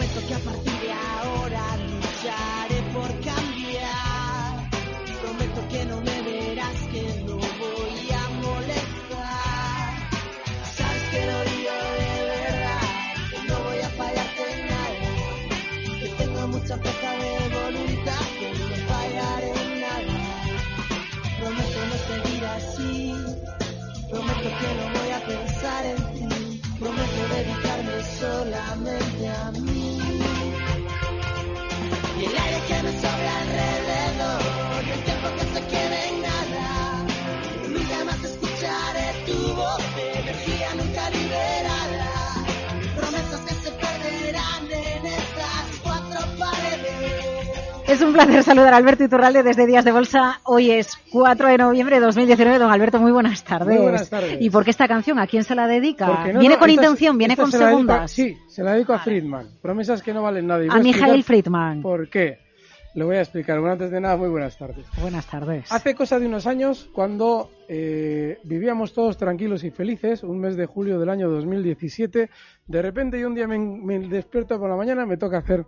Prometo que a partir de ahora lucharé por cambiar. Prometo que no me verás, que no voy a molestar. Sabes que lo digo de verdad, que no voy a fallarte en nada. Que tengo mucha fuerza de voluntad, que no fallaré en nada. Prometo no seguir así. Prometo que no voy a pensar en ti. Prometo dedicarme solamente a mí. Es un placer saludar a Alberto Iturralde desde Días de Bolsa. Hoy es 4 de noviembre de 2019. Don Alberto, muy buenas tardes. Muy buenas tardes. ¿Y por qué esta canción? ¿A quién se la dedica? No, ¿Viene no, con esta- intención? ¿Viene con se dedico segundas? sí, se la dedico a Friedman. Promesas que no valen nada. Y A Mijael Friedman. ¿Por qué? Lo voy a explicar. Bueno, antes de nada, muy buenas tardes. Buenas tardes. Hace cosa de unos años, cuando eh, vivíamos todos tranquilos y felices, un mes de julio del año 2017, de repente yo un día me, me despierto por la mañana, me toca hacer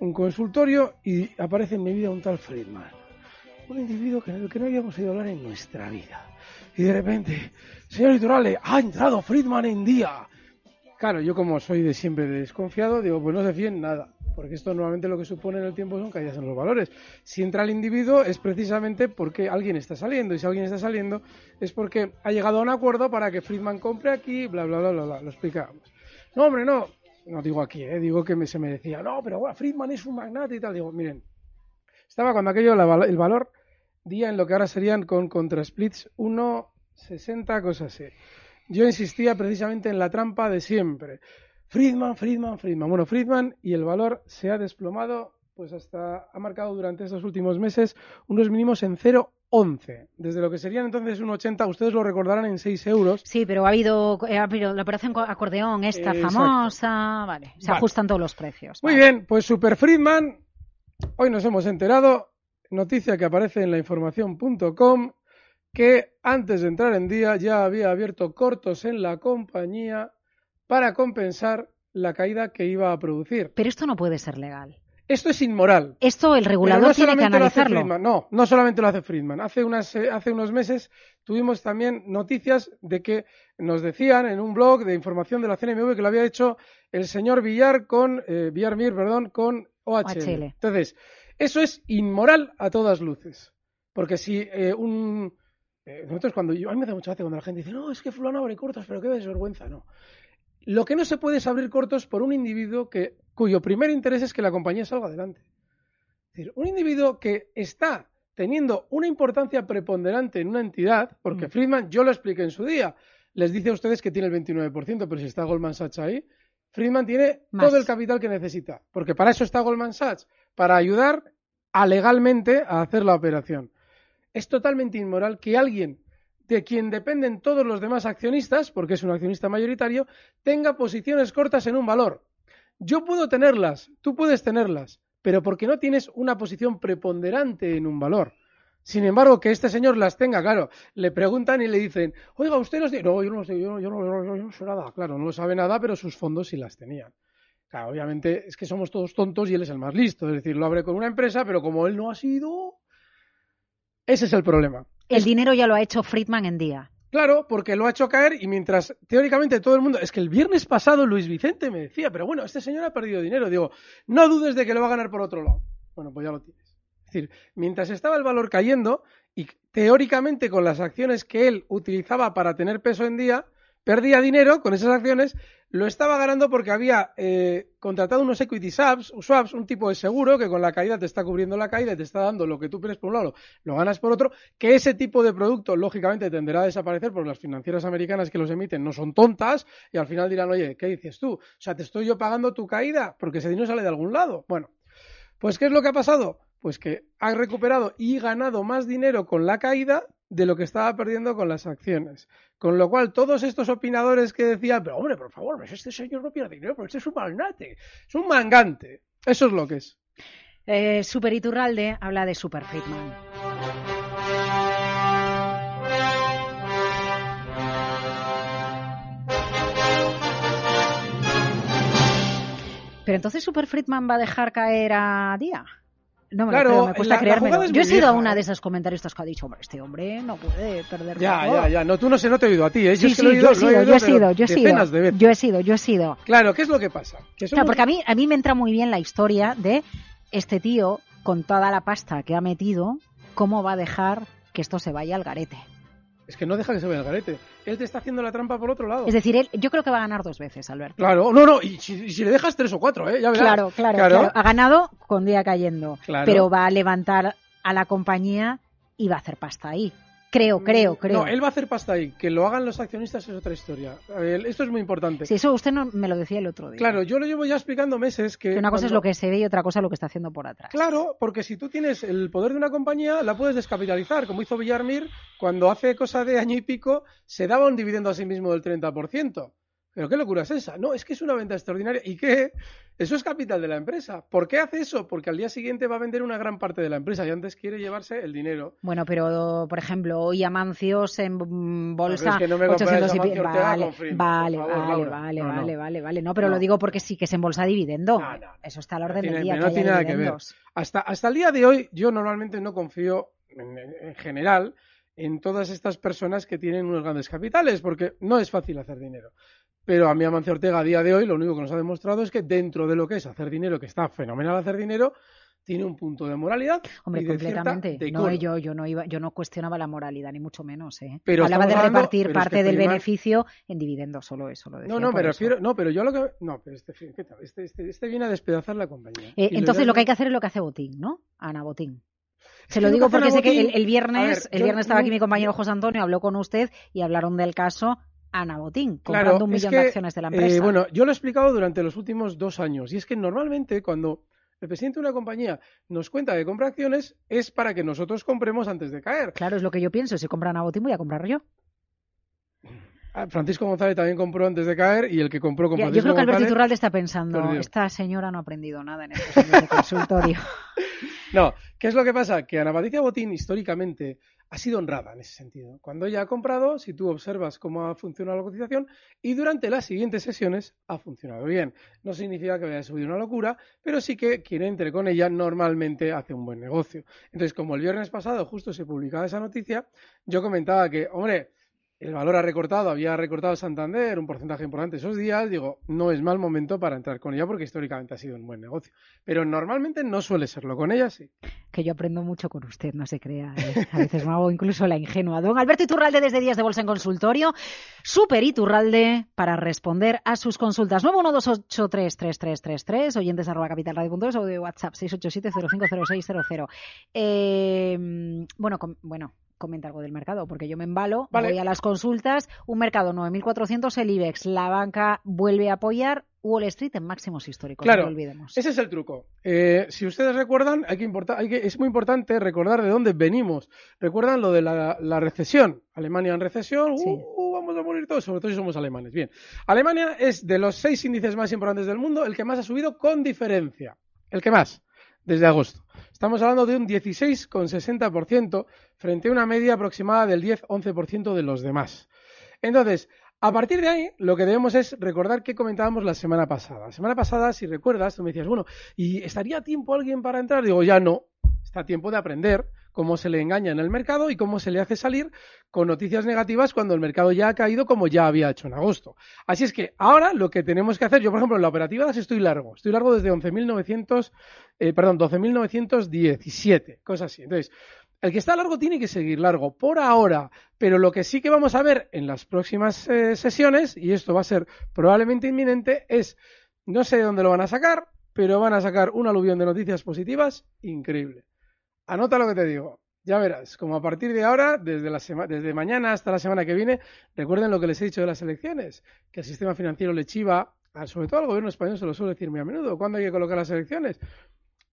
un consultorio y aparece en mi vida un tal Friedman. Un individuo que, que no habíamos oído hablar en nuestra vida. Y de repente, señor Iturralde, ha entrado Friedman en día. Claro, yo como soy de siempre desconfiado, digo, pues no se fíen nada, porque esto normalmente lo que supone en el tiempo son caídas en los valores. Si entra el individuo es precisamente porque alguien está saliendo, y si alguien está saliendo es porque ha llegado a un acuerdo para que Friedman compre aquí, bla, bla, bla, bla, bla. lo explicábamos. No, hombre, no, no digo aquí, ¿eh? digo que me, se me decía, no, pero Friedman es un magnate y tal. Digo, miren, estaba cuando aquello, el valor día en lo que ahora serían con contrasplits 1,60, cosas así. Yo insistía precisamente en la trampa de siempre. Friedman, Friedman, Friedman. Bueno, Friedman y el valor se ha desplomado, pues hasta ha marcado durante estos últimos meses unos mínimos en 0,11. Desde lo que serían entonces un 80, ustedes lo recordarán en 6 euros. Sí, pero ha habido, eh, ha habido la operación co- acordeón, esta famosa. Vale, se Vale. ajustan todos los precios. Muy Vale. bien, pues Super Friedman, hoy nos hemos enterado, noticia que aparece en la información.com, que antes de entrar en día ya había abierto cortos en la compañía para compensar la caída que iba a producir. Pero esto no puede ser legal. Esto es inmoral. Esto el regulador no tiene que solamente lo hace analizarlo. Friedman, no, no solamente lo hace Friedman. Hace, unas, eh, hace unos meses tuvimos también noticias de que nos decían en un blog de información de la CNMV que lo había hecho el señor Villar con, eh, Villar Mir, perdón, con OHL. OHL. Entonces, eso es inmoral a todas luces. Porque si eh, un... eh, nosotros cuando... Yo, a mí me da mucha gracia cuando la gente dice, no, es que fulano abre cortos, pero qué desvergüenza, no. Lo que no se puede es abrir cortos por un individuo que, cuyo primer interés es que la compañía salga adelante. Es decir, un individuo que está teniendo una importancia preponderante en una entidad, porque Mm. Friedman, yo lo expliqué en su día, les dice a ustedes que tiene el 29%, pero si está Goldman Sachs ahí, Friedman tiene Más. todo el capital que necesita, porque para eso está Goldman Sachs, para ayudar a legalmente a hacer la operación. Es totalmente inmoral que alguien de quien dependen todos los demás accionistas, porque es un accionista mayoritario, tenga posiciones cortas en un valor. Yo puedo tenerlas, tú puedes tenerlas, pero porque no tienes una posición preponderante en un valor. Sin embargo, que este señor las tenga, claro, le preguntan y le dicen, oiga, usted. No, yo no sé, yo no, yo no- yo no sé nada. Claro, no lo sabe nada, pero sus fondos sí las tenían. Claro, obviamente es que somos todos tontos y él es el más listo. Es decir, lo abre con una empresa, pero como él no ha sido. Ese es el problema. El dinero ya lo ha hecho Friedman en día. Claro, porque lo ha hecho caer y mientras teóricamente todo el mundo. Es que el viernes pasado Luis Vicente me decía, pero bueno, este señor ha perdido dinero. Digo, no dudes de que lo va a ganar por otro lado. Bueno, pues ya lo tienes. Es decir, mientras estaba el valor cayendo y teóricamente con las acciones que él utilizaba para tener peso en día, perdía dinero con esas acciones, lo estaba ganando porque había eh, contratado unos equity swaps, un tipo de seguro que con la caída te está cubriendo la caída y te está dando lo que tú pierdes por un lado, lo ganas por otro, que ese tipo de producto lógicamente tenderá a desaparecer porque las financieras americanas que los emiten no son tontas y al final dirán, oye, ¿qué dices tú? O sea, te estoy yo pagando tu caída porque ese dinero sale de algún lado. Bueno, pues ¿qué es lo que ha pasado? Pues que ha recuperado y ganado más dinero con la caída de lo que estaba perdiendo con las acciones. Con lo cual, todos estos opinadores que decían, pero hombre, por favor, pues este señor no pierde dinero, porque este es un magnate, es un mangante. Eso es lo que es. Eh, Super Iturralde habla de Super Friedman. Pero entonces Super Friedman va a dejar caer a Día. No me Claro, lo creo, me cuesta creérmelo. Yo he sido vieja, una de esos comentaristas que ha dicho, hombre, este hombre no puede perder Ya, dinero". ya, ya. No, tú no sé, no te he oído a ti, ¿eh? Sí, que sí, lo he yo he sido, yo he sido, yo he sido. Yo he sido, yo he sido. Claro, ¿qué es lo que pasa? Que porque a mí, a mí me entra muy bien la historia de este tío, con toda la pasta que ha metido, cómo va a dejar que esto se vaya al garete. Es que no deja que se vea el garete. Él te está haciendo la trampa por otro lado. Es decir, él, yo creo que va a ganar dos veces, Alberto. Claro, no, no, y si, le dejas tres o cuatro, ¿eh? Ya verás. Claro, claro, claro. Ha ganado con día cayendo, Claro. pero va a levantar a la compañía y va a hacer pasta ahí. Creo, creo, creo. No, él va a hacer pasta ahí. Que lo hagan los accionistas es otra historia. Esto es muy importante. Sí, eso usted no me lo decía el otro día. Claro, yo lo llevo ya explicando meses que... Que una cosa es lo que se ve y otra cosa lo que está haciendo por atrás. Claro, porque si tú tienes el poder de una compañía, la puedes descapitalizar, como hizo Villarmir cuando hace cosa de año y pico se daba un dividendo a sí mismo del 30%. Pero qué locura es esa. No, es que es una venta extraordinaria. ¿Y qué? Eso es capital de la empresa. ¿Por qué hace eso? Porque al día siguiente va a vender una gran parte de la empresa y antes quiere llevarse el dinero. Bueno, pero por ejemplo, hoy Amancios en mm, bolsa es que no me compares 800 y Amancio Vale, vale, favor, vale, vale, No, no. vale, vale, vale. No, pero lo digo porque sí que es en bolsa dividendo. Eso está a la No orden tiene- del día. no que tiene nada que ver. Hasta, hasta el día de hoy, yo normalmente no confío en, en general en todas estas personas que tienen unos grandes capitales, porque no es fácil hacer dinero. Pero a mí Amancio Ortega a día de hoy lo único que nos ha demostrado es que dentro de lo que es hacer dinero, que está fenomenal hacer dinero, tiene un punto de moralidad Hombre, y de cierta completamente. No, yo, yo no iba, yo no cuestionaba la moralidad ni mucho menos. ¿eh? Pero Hablaba de hablando- repartir es parte que del beneficio en dividendos, solo eso lo decía. No, no, me refiero, no, pero yo lo que, no, pero este. Este, este, este viene a despedazar la compañía. Eh, entonces lo que hay que hacer es lo que hace Botín, ¿no? Ana Botín. Se lo digo porque sé que el, viernes, ver, el yo viernes estaba aquí mi compañero José Antonio, habló con usted y hablaron del caso Ana Botín, comprando Claro, un es millón que, de acciones de la empresa. eh, bueno, yo lo he explicado durante los últimos dos años y es que normalmente cuando el presidente de una compañía nos cuenta que compra acciones es para que nosotros compremos antes de caer. Claro, es lo que yo pienso. Si compran a Botín, voy a comprar yo. Ah, Francisco González también compró antes de caer y el que compró con yo Francisco creo que Alberto Iturralde está pensando, perdió. esta señora no ha aprendido nada en estos años de consultorio. No, ¿qué es lo que pasa? Que Ana Patricia Botín históricamente ha sido honrada en ese sentido. Cuando ella ha comprado, si tú observas cómo ha funcionado la cotización y durante las siguientes sesiones ha funcionado bien. No significa que vaya a subir una locura, pero sí que quien entre con ella normalmente hace un buen negocio. Entonces, como el viernes pasado justo se publicaba esa noticia, yo comentaba que, hombre, el valor ha recortado, había recortado Santander un porcentaje importante esos días, digo, no es mal momento para entrar con ella porque históricamente ha sido un buen negocio. Pero normalmente no suele serlo, con ella sí. Que yo aprendo mucho con usted, no se crea. ¿eh? A veces me hago incluso la ingenua. Don Alberto Iturralde desde Días de Bolsa en Consultorio. Super Iturralde para responder a sus consultas. 912833333, oyentes arroba capitalradio.es o de WhatsApp 687050600. Eh, bueno, com- bueno, comenta algo del mercado, porque yo me embalo, Vale. voy a las consultas, un mercado 9.400, el IBEX, la banca vuelve a apoyar, Wall Street en máximos históricos, Claro, no lo olvidemos. Ese es el truco. Eh, si ustedes recuerdan, hay que importar, hay que, es muy importante recordar de dónde venimos. Recuerdan lo de la, la recesión. Alemania en recesión, uh, Sí. uh, vamos a morir todos, sobre todo si somos alemanes. Bien, Alemania es de los seis índices más importantes del mundo el que más ha subido con diferencia. El que más, desde agosto. Estamos hablando de un 16,60% frente a una media aproximada del 10-11% de los demás. Entonces, a partir de ahí, lo que debemos es recordar qué comentábamos la semana pasada. La semana pasada, si recuerdas, tú me decías, bueno, ¿y estaría tiempo alguien para entrar? Digo, ya no. Está tiempo de aprender cómo se le engaña en el mercado y cómo se le hace salir con noticias negativas cuando el mercado ya ha caído como ya había hecho en agosto. Así es que ahora lo que tenemos que hacer, yo por ejemplo en la operativa las estoy largo, estoy largo desde 11.900, eh, perdón, 12.917, cosas así. Entonces, El que está largo tiene que seguir largo, por ahora. Pero lo que sí que vamos a ver en las próximas eh, sesiones, y esto va a ser probablemente inminente, es, no sé de dónde lo van a sacar, pero van a sacar un aluvión de noticias positivas increíble. Anota lo que te digo. Ya verás, como a partir de ahora, desde, la desde mañana hasta la semana que viene, recuerden lo que les he dicho de las elecciones, que el sistema financiero le chiva, sobre todo al gobierno español se lo suele decir muy a menudo, ¿cuándo hay que colocar las elecciones?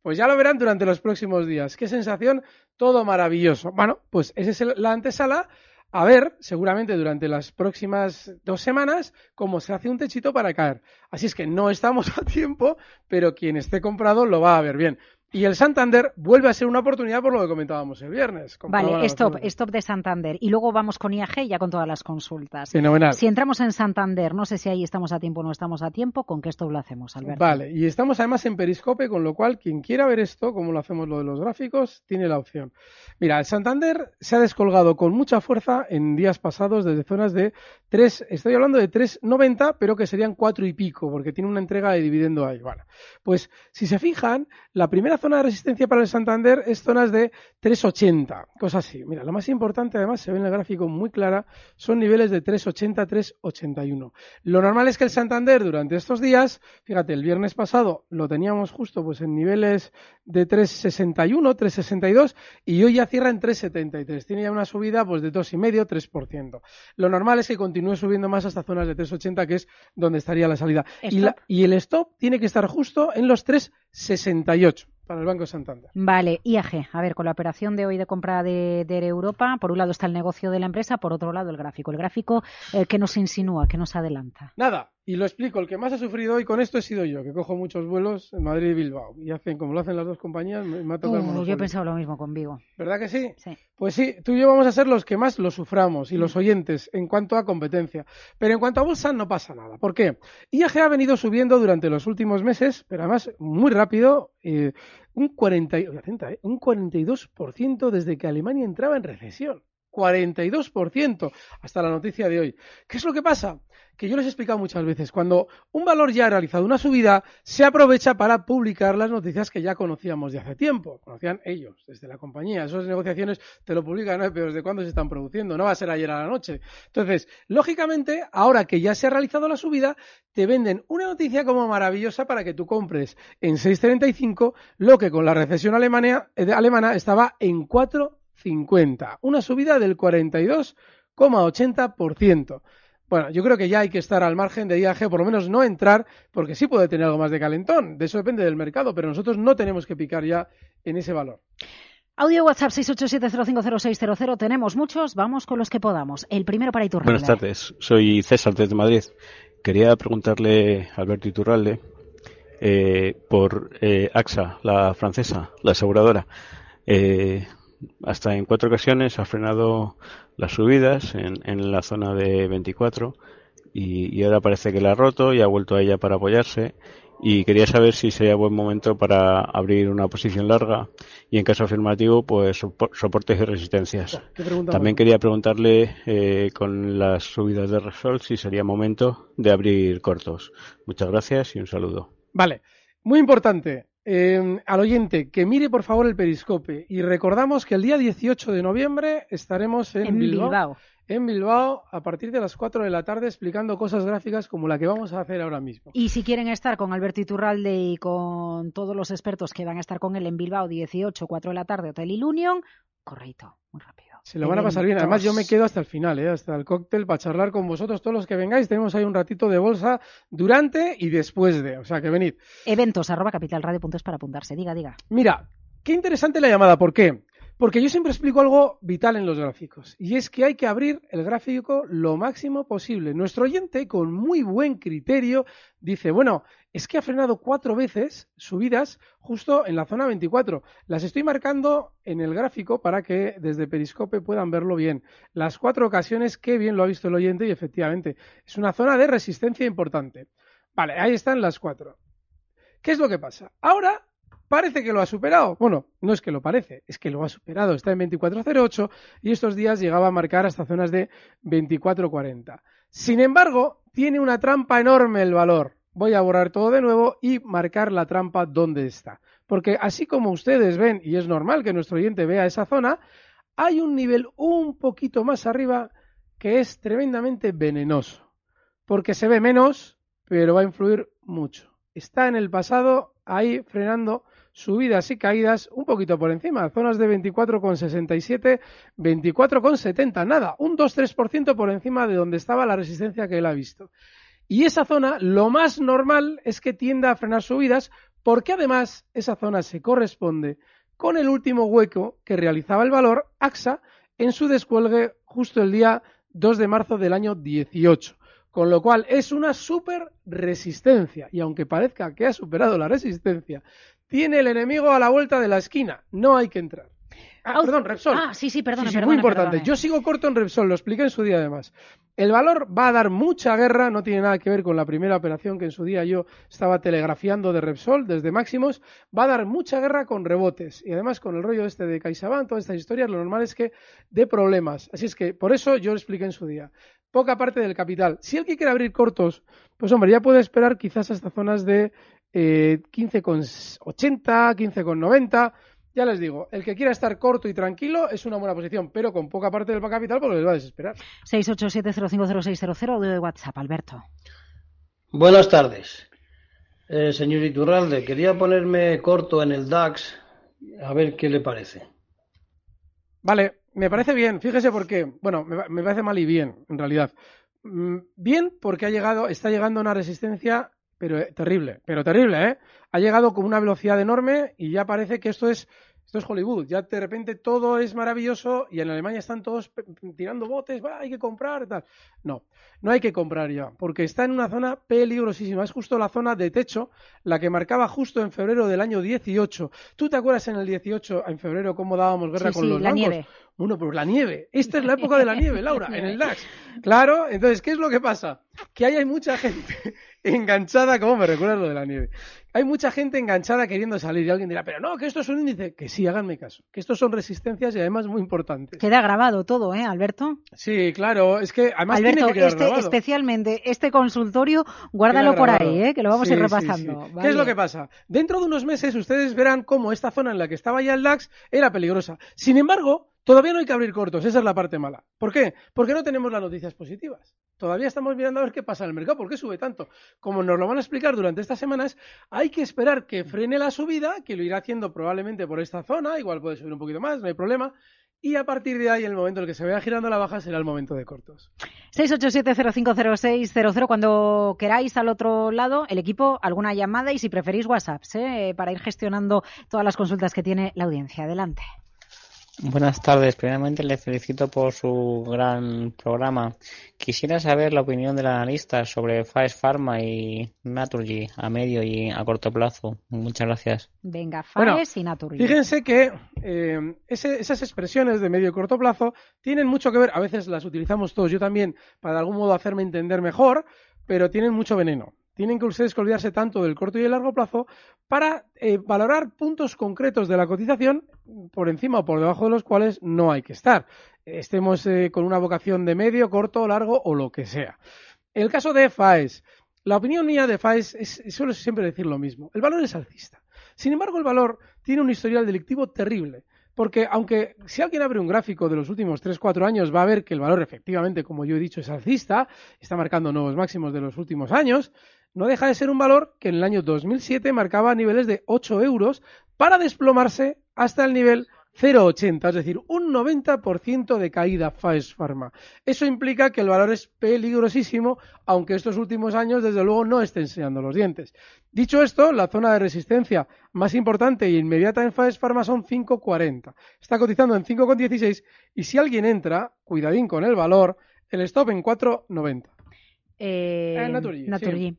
Pues ya lo verán durante los próximos días. Qué sensación, todo maravilloso. Bueno, pues esa es la antesala. A ver, seguramente durante las próximas dos semanas, cómo se hace un techito para caer. Así es que no estamos a tiempo, pero quien esté comprado lo va a ver bien. Y el Santander vuelve a ser una oportunidad por lo que comentábamos el viernes. Vale, stop, stop de Santander. Y luego vamos con IAG ya con todas las consultas. Fenomenal. Si entramos en Santander, no sé si ahí estamos a tiempo o no estamos a tiempo, ¿con qué stop lo hacemos, Alberto? Vale, y estamos además en Periscope, con lo cual quien quiera ver esto, como lo hacemos lo de los gráficos, tiene la opción. Mira, el Santander se ha descolgado con mucha fuerza en días pasados desde zonas de 3, estoy hablando de 3,90, pero que serían 4 y pico, porque tiene una entrega de dividendo ahí. Bueno, pues si se fijan, la primera zona de resistencia para el Santander es zonas de 3,80, cosas así. Mira, lo más importante además se ve en el gráfico muy clara, son niveles de 3,80, 3,81. Lo normal es que el Santander durante estos días, fíjate, el viernes pasado lo teníamos justo pues en niveles de 3,61, 3,62 y hoy ya cierra en 3,73. Tiene ya una subida pues de 2,5, 3%. Lo normal es que continúe subiendo más hasta zonas de 3,80 que es donde estaría la salida. Y, la- y el stop tiene que estar justo en los 3,68 para el Banco Santander. Vale, IAG. A ver, con la operación de hoy de compra de, de Europa, por un lado está el negocio de la empresa, por otro lado el gráfico. El gráfico eh, que nos insinúa, que nos adelanta. Nada, y lo explico, el que más ha sufrido hoy con esto he sido yo, que cojo muchos vuelos en Madrid y Bilbao. Y hacen como lo hacen las dos compañías, me, me ha tocado Uh, yo he pensado lo mismo con Vigo. ¿Verdad que sí? Sí. Pues sí, tú y yo vamos a ser los que más lo suframos y los oyentes en cuanto a competencia. Pero en cuanto a bolsa no pasa nada. ¿Por qué? IAG ha venido subiendo durante los últimos meses, pero además muy rápido, eh, un, 40, y- atenta, eh, un 42% desde que Alemania entraba en recesión. 42% hasta la noticia de hoy. ¿Qué es lo que pasa? Que yo les he explicado muchas veces, cuando un valor ya ha realizado una subida, se aprovecha para publicar las noticias que ya conocíamos de hace tiempo. Conocían ellos, desde la compañía. Esas negociaciones te lo publican, ¿no? pero ¿desde cuándo se están produciendo? No va a ser ayer a la noche. Entonces, lógicamente, ahora que ya se ha realizado la subida, te venden una noticia como maravillosa para que tú compres en 6.35 lo que con la recesión alemania, eh, alemana estaba en 4.50. Una subida del 42,80%. Bueno, yo creo que ya hay que estar al margen de IAG, por lo menos no entrar, porque sí puede tener algo más de calentón. De eso depende del mercado, pero nosotros no tenemos que picar ya en ese valor. Audio WhatsApp 687050600. Tenemos muchos, vamos con los que podamos. El primero para Iturralde. Buenas tardes, soy César desde Madrid. Quería preguntarle a Alberto Iturralde eh, por eh, AXA, la francesa, la aseguradora. Eh, hasta en cuatro ocasiones ha frenado las subidas en, en la zona de 24 y, y ahora parece que la ha roto y ha vuelto a ella para apoyarse. Y quería saber si sería buen momento para abrir una posición larga y en caso afirmativo, pues sopor- soportes y resistencias. ¿Qué pregunta También quería preguntarle eh, con las subidas de Resol si sería momento de abrir cortos. Muchas gracias y un saludo. Vale, muy importante. Eh, al oyente que mire por favor el periscope y recordamos que el día 18 de noviembre estaremos en, En Bilbao. en Bilbao a partir de las 4 de la tarde explicando cosas gráficas como la que vamos a hacer ahora mismo. Y si quieren estar con Alberto Iturralde y con todos los expertos que van a estar con él en Bilbao 18, 4 de la tarde, Hotel Ilunion, correcto, muy rápido. Se lo van a pasar bien. Además, yo me quedo hasta el final, ¿eh? hasta el cóctel, para charlar con vosotros, todos los que vengáis. Tenemos ahí un ratito de bolsa durante y después de. O sea, que venid. Eventos, arroba capitalradio.es para apuntarse. Diga, diga. Mira, qué interesante la llamada. ¿Por qué? Porque yo siempre explico algo vital en los gráficos. Y es que hay que abrir el gráfico lo máximo posible. Nuestro oyente, con muy buen criterio, dice, bueno, es que ha frenado cuatro veces subidas justo en la zona 24. Las estoy marcando en el gráfico para que desde Periscope puedan verlo bien. Las cuatro ocasiones, qué bien lo ha visto el oyente y efectivamente es una zona de resistencia importante. Vale, ahí están las cuatro. ¿Qué es lo que pasa? Ahora parece que lo ha superado. Bueno, no es que lo parece, es que lo ha superado. Está en 24.08 y estos días llegaba a marcar hasta zonas de 24.40. Sin embargo, tiene una trampa enorme el valor. Voy a borrar todo de nuevo y marcar la trampa donde está. Porque así como ustedes ven, y es normal que nuestro oyente vea esa zona, hay un nivel un poquito más arriba que es tremendamente venenoso. Porque se ve menos, pero va a influir mucho. Está en el pasado ahí frenando subidas y caídas un poquito por encima, zonas de 24,67, 24,70, nada, un 2-3% por encima de donde estaba la resistencia que él ha visto. Y esa zona, lo más normal es que tienda a frenar subidas, porque además esa zona se corresponde con el último hueco que realizaba el valor AXA en su descuelgue justo el día 2 de marzo del año 18. Con lo cual es una super resistencia. Y aunque parezca que ha superado la resistencia, tiene el enemigo a la vuelta de la esquina. No hay que entrar. Ah, perdón, Repsol. Ah, sí, sí, perdona, Sí, sí, muy importante. Yo sigo corto en Repsol, lo expliqué en su día además. El valor va a dar mucha guerra, no tiene nada que ver con la primera operación que en su día yo estaba telegrafiando de Repsol desde máximos. Va a dar mucha guerra con rebotes y además con el rollo este de CaixaBank, todas estas historias, lo normal es que dé problemas. Así es que por eso yo lo expliqué en su día. Poca parte del capital. Si el que quiere abrir cortos, pues hombre, ya puede esperar quizás hasta zonas de eh, 15,80, 15,90. Ya les digo, el que quiera estar corto y tranquilo es una buena posición, pero con poca parte del capital porque les va a desesperar. 687050600 de WhatsApp, Alberto. Buenas tardes. Eh, señor Iturralde, quería ponerme corto en el DAX, a ver qué le parece. Vale, me parece bien, fíjese por qué. Bueno, me, me parece mal y bien, en realidad. Mm, Bien porque ha llegado, está llegando a una resistencia, pero eh, terrible, pero terrible, ¿eh? Ha llegado con una velocidad enorme y ya parece que esto es, esto es Hollywood. Ya de repente todo es maravilloso y en Alemania están todos tirando botes, va, hay que comprar, tal. No, no hay que comprar ya, porque está en una zona peligrosísima. Es justo la zona de techo, la que marcaba justo en febrero del año 18. ¿Tú te acuerdas en el 18, en febrero, cómo dábamos guerra Sí, con sí, los la bancos? nieve. Bueno, pues la nieve. Esta es la época de la nieve, Laura, en el DAX. Claro, entonces, ¿qué es lo que pasa? Que ahí hay mucha gente enganchada, como me recuerdas lo de la nieve. Hay mucha gente enganchada queriendo salir y alguien dirá, pero no, que esto es un índice. Que sí, háganme caso. Que estos son resistencias y además muy importantes. Queda grabado todo, ¿eh, Alberto? Sí, claro, es que además Alberto, tiene que quedar este, especialmente este consultorio, guárdalo por ahí, ¿eh? que lo vamos a ir sí, repasando. sí. Vale. ¿Qué es lo que pasa? Dentro de unos meses ustedes verán cómo esta zona en la que estaba ya el DAX era peligrosa. Sin embargo, todavía no hay que abrir cortos, esa es la parte mala. ¿Por qué? Porque no tenemos las noticias positivas. Todavía estamos mirando a ver qué pasa en el mercado, por qué sube tanto. Como nos lo van a explicar durante estas semanas, hay que esperar que frene la subida, que lo irá haciendo probablemente por esta zona, igual puede subir un poquito más, no hay problema. Y a partir de ahí, el momento en el que se vaya girando la baja será el momento de cortos. 687-050600. Cuando queráis al otro lado, el equipo, alguna llamada y si preferís WhatsApps, ¿eh? para ir gestionando todas las consultas que tiene la audiencia. Adelante. Buenas tardes. Primeramente le felicito por su gran programa. Quisiera saber la opinión del analista sobre Faes Pharma y Naturgy a medio y a corto plazo. Muchas gracias. Venga, Bueno, Faes y Naturgy. Fíjense que eh, ese- esas expresiones de medio y corto plazo tienen mucho que ver, a veces las utilizamos todos, yo también, para de algún modo hacerme entender mejor, pero tienen mucho veneno. Tienen que ustedes que olvidarse tanto del corto y el largo plazo para eh, valorar puntos concretos de la cotización por encima o por debajo de los cuales no hay que estar. Estemos eh, con una vocación de medio, corto, largo o lo que sea. El caso de FAES. La opinión mía de FAES es, suelo siempre decir lo mismo. El valor es alcista. Sin embargo, el valor tiene un historial delictivo terrible. Porque aunque si alguien abre un gráfico de los últimos 3-4 años va a ver que el valor efectivamente, como yo he dicho, es alcista, está marcando nuevos máximos de los últimos años, no deja de ser un valor que en el año 2007 marcaba niveles de 8 euros para desplomarse hasta el nivel 0,80, es decir, un 90% de caída Faes Pharma. Eso implica que el valor es peligrosísimo, aunque estos últimos años, desde luego, no esté enseñando los dientes. Dicho esto, la zona de resistencia más importante e inmediata en Faes Pharma son 5,40. Está cotizando en 5,16 y si alguien entra, cuidadín con el valor, el stop en 4,90. Eh, Eh, Naturgy, Naturgy.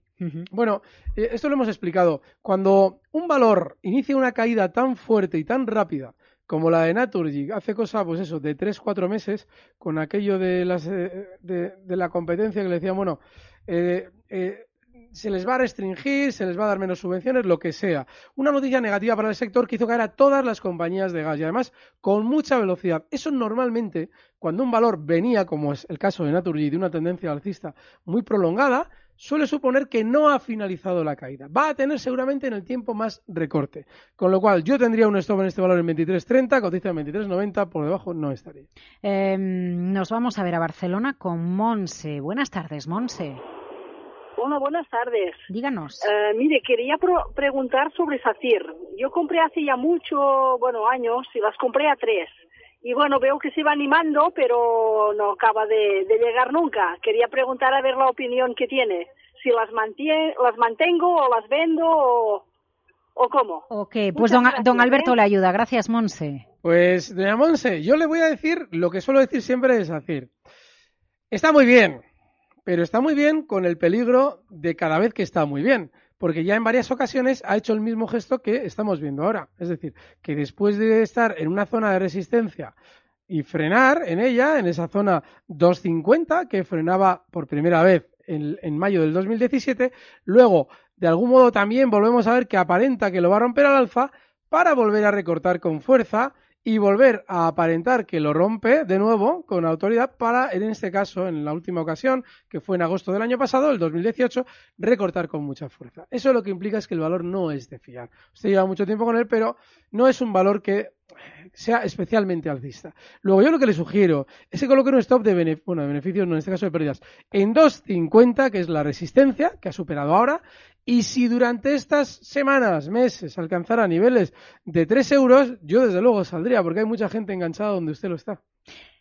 Bueno, eh, esto lo hemos explicado. Cuando un valor inicia una caída tan fuerte y tan rápida como la de Naturgy, hace cosa, pues eso, de 3-4 meses, con aquello de, las, eh, de, la competencia que le decían, bueno, eh, eh, se les va a restringir, se les va a dar menos subvenciones, lo que sea. Una noticia negativa para el sector que hizo caer a todas las compañías de gas y además con mucha velocidad. Eso normalmente, cuando un valor venía, como es el caso de Naturgy, de una tendencia alcista muy prolongada, suele suponer que no ha finalizado la caída. Va a tener seguramente en el tiempo más recorte. Con lo cual, yo tendría un stop en este valor en 23.30, cotiza en 23.90, por debajo no estaría. Eh, nos vamos a ver a Barcelona con Monse. Buenas tardes, Monse. Hola, buenas tardes. Díganos. Eh, mire, quería pro- preguntar sobre SACIR. Yo compré hace ya mucho, bueno, años, y las compré a tres. Y bueno, veo que se va animando, pero no acaba de, de llegar nunca. Quería preguntar a ver la opinión que tiene. Si las, mantie- las mantengo o las vendo o, o cómo. Ok, pues don, gracias, don Alberto ¿eh? le ayuda. Gracias, Monse. Pues, doña Monse, yo le voy a decir lo que suelo decir siempre es decir, está muy bien, pero está muy bien con el peligro de cada vez que está muy bien, porque ya en varias ocasiones ha hecho el mismo gesto que estamos viendo ahora. Es decir, que después de estar en una zona de resistencia y frenar en ella, en esa zona 250, que frenaba por primera vez en, mayo del 2017, luego, de algún modo también volvemos a ver que aparenta que lo va a romper al alza para volver a recortar con fuerza y volver a aparentar que lo rompe de nuevo con autoridad para, en este caso, en la última ocasión, que fue en agosto del año pasado, el 2018, recortar con mucha fuerza. Eso lo que implica es que el valor no es de fiar. Usted lleva mucho tiempo con él, pero no es un valor que sea especialmente alcista. Luego, yo lo que le sugiero es que coloque un stop de, bueno, de beneficios, no en este caso de pérdidas, en 2.50, que es la resistencia que ha superado ahora, y si durante estas semanas, meses, alcanzara niveles de 3 euros, yo desde luego saldría, porque hay mucha gente enganchada donde usted lo está.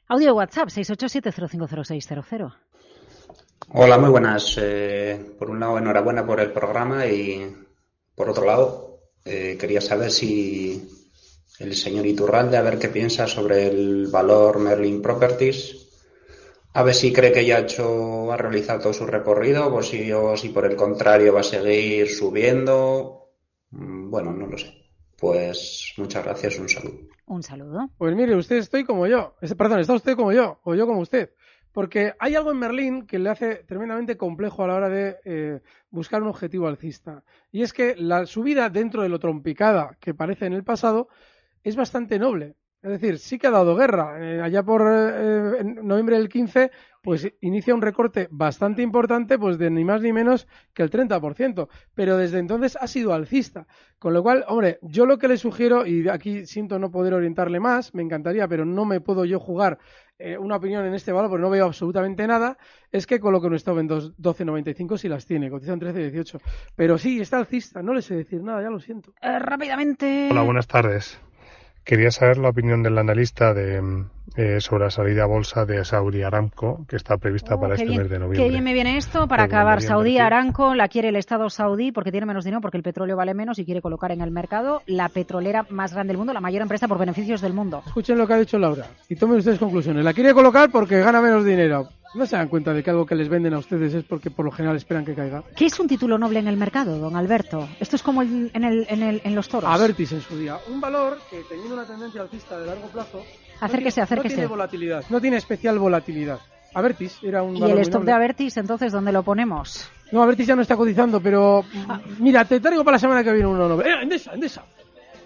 Audio de WhatsApp 687050600. Hola, muy buenas. Eh, por un lado, enhorabuena por el programa y por otro lado, eh, quería saber si el señor Iturralde, a ver qué piensa sobre el valor Merlin Properties. A ver si cree que ya ha hecho, ha realizado todo su recorrido o si, o si por el contrario va a seguir subiendo. Mm, Bueno, no lo sé. Pues muchas gracias, un saludo. Un saludo. Pues mire, usted estoy como yo. Es- Perdón, está usted como yo, o yo como usted. Porque hay algo en Merlín que le hace tremendamente complejo a la hora de eh, buscar un objetivo alcista. Y es que la subida dentro de lo trompicada que parece en el pasado es bastante noble. Es decir, sí que ha dado guerra. Eh, allá por eh, en noviembre del 15, pues inicia un recorte bastante importante, pues de ni más ni menos que el 30%. Pero desde entonces ha sido alcista. Con lo cual, hombre, yo lo que le sugiero, y aquí siento no poder orientarle más, me encantaría, pero no me puedo yo jugar eh, una opinión en este valor porque no veo absolutamente nada, es que coloque un stop en dos- 12.95 si las tiene, cotizan 13.18. Pero sí, está alcista, no le sé decir nada, ya lo siento. Eh, rápidamente. Hola, buenas tardes. Quería saber la opinión del analista de, mm, eh, sobre la salida a bolsa de Saudi Aramco, que está prevista Oh, para qué este bien, mes de qué noviembre. bien me viene esto para acabar. Saudí invertir. Aramco la quiere el Estado saudí porque tiene menos dinero, porque el petróleo vale menos y quiere colocar en el mercado la petrolera más grande del mundo, la mayor empresa por beneficios del mundo. Escuchen lo que ha dicho Laura y tomen ustedes conclusiones. La quiere colocar porque gana menos dinero. No se dan cuenta de que algo que les venden a ustedes es porque por lo general esperan que caiga. ¿Qué es un título noble en el mercado, don Alberto? Esto es como en, el- en el- en los toros. Avertis en su día. Un valor que teniendo una tendencia alcista de largo plazo. no Acérquese, tiene- acérquese. No tiene volatilidad. No tiene especial volatilidad. Avertis era un ¿Y valor el noble. de Avertis, entonces, dónde lo ponemos? No, Avertis ya no está cotizando, pero Ah. mira, te traigo para la semana que viene uno noble. ¡Eh, Endesa, Endesa!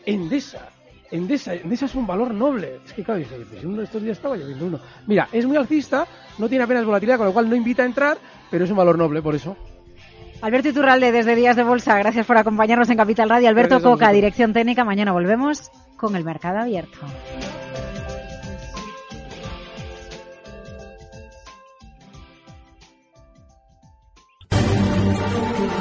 Endesa. Endesa, Endesa es un valor noble. Es que claro, dice, pues uno de estos días estaba lloviendo uno. Mira, es muy alcista, no tiene apenas volatilidad, con lo cual no invita a entrar, pero es un valor noble, por eso. Alberto Iturralde, desde Días de Bolsa, gracias por acompañarnos en Capital Radio. Alberto Coca, dirección técnica. Mañana volvemos con el mercado abierto.